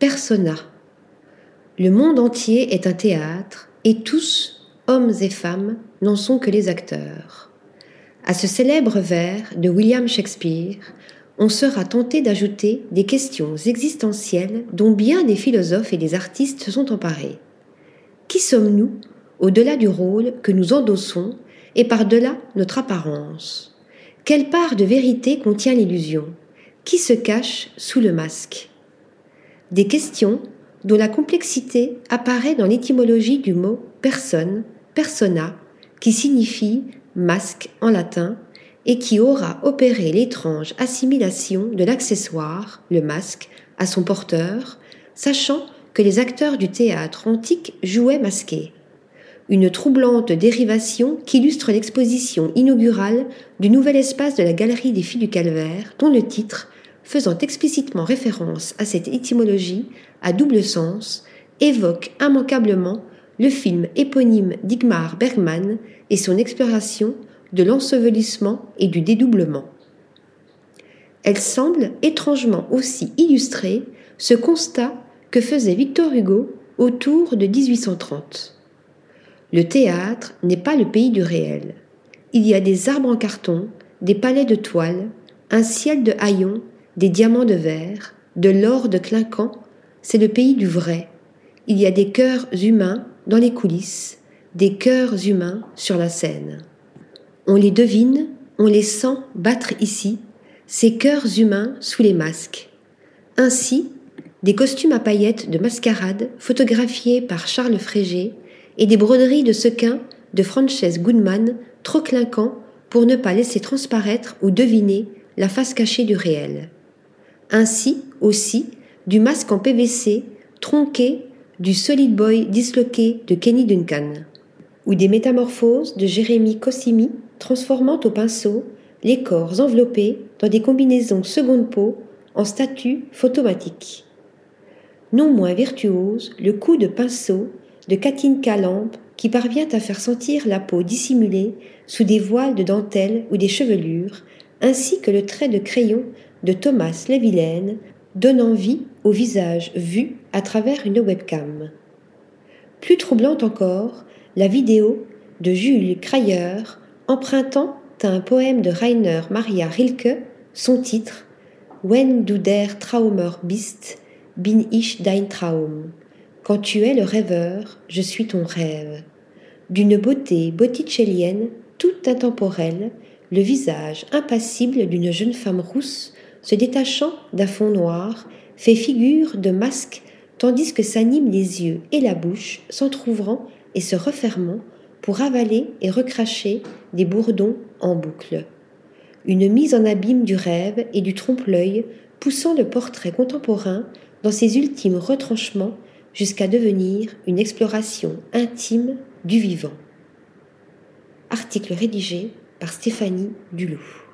persona. Le monde entier est un théâtre et tous, hommes et femmes, n'en sont que les acteurs. À ce célèbre vers de William Shakespeare, on sera tenté d'ajouter des questions existentielles dont bien des philosophes et des artistes se sont emparés. Qui sommes-nous au-delà du rôle que nous endossons et par-delà notre apparence? Quelle part de vérité contient l'illusion? Qui se cache sous le masque? Des questions dont la complexité apparaît dans l'étymologie du mot personne, persona, qui signifie masque en latin et qui aura opéré l'étrange assimilation de l'accessoire, le masque, à son porteur, sachant que les acteurs du théâtre antique jouaient masqués. Une troublante dérivation qu'illustre l'exposition inaugurale du nouvel espace de la Galerie des Filles du Calvaire, dont le titre, faisant explicitement référence à cette étymologie à double sens, évoque immanquablement le film éponyme d'Igmar Bergman et son exploration de l'ensevelissement et du dédoublement. Elle semble étrangement aussi illustrer ce constat que faisait Victor Hugo autour de 1830. Le théâtre n'est pas le pays du réel. Il y a des arbres en carton, des palais de toile, un ciel de haillons, des diamants de verre, de l'or de clinquant. C'est le pays du vrai. Il y a des cœurs humains dans les coulisses, des cœurs humains sur la scène. On les devine, on les sent battre ici, ces cœurs humains sous les masques. Ainsi, des costumes à paillettes de mascarade photographiés par Charles Frégé et des broderies de sequins de Frances Goodman trop clinquants pour ne pas laisser transparaître ou deviner la face cachée du réel. Ainsi aussi du masque en PVC tronqué du Solid Boy disloqué de Kenny Duncan, ou des métamorphoses de Jérémy Cossimi transformant au pinceau les corps enveloppés dans des combinaisons seconde peau en statues photomatiques. Non moins virtuose, le coup de pinceau de Katinka Lampe qui parvient à faire sentir la peau dissimulée sous des voiles de dentelle ou des chevelures, ainsi que le trait de crayon de Thomas Levilaine donnant vie au visage vu à travers une webcam. Plus troublante encore, la vidéo de Jules Crayer empruntant un poème de Rainer Maria Rilke son titre When du der Traumer bist, bin ich dein Traum. Quand tu es le rêveur, je suis ton rêve. D'une beauté botticellienne, toute intemporelle, le visage impassible d'une jeune femme rousse se détachant d'un fond noir fait figure de masque tandis que s'animent les yeux et la bouche s'entr'ouvrant et se refermant pour avaler et recracher des bourdons en boucle. Une mise en abîme du rêve et du trompe-l'œil poussant le portrait contemporain dans ses ultimes retranchements jusqu'à devenir une exploration intime du vivant. Article rédigé par Stéphanie Duloup.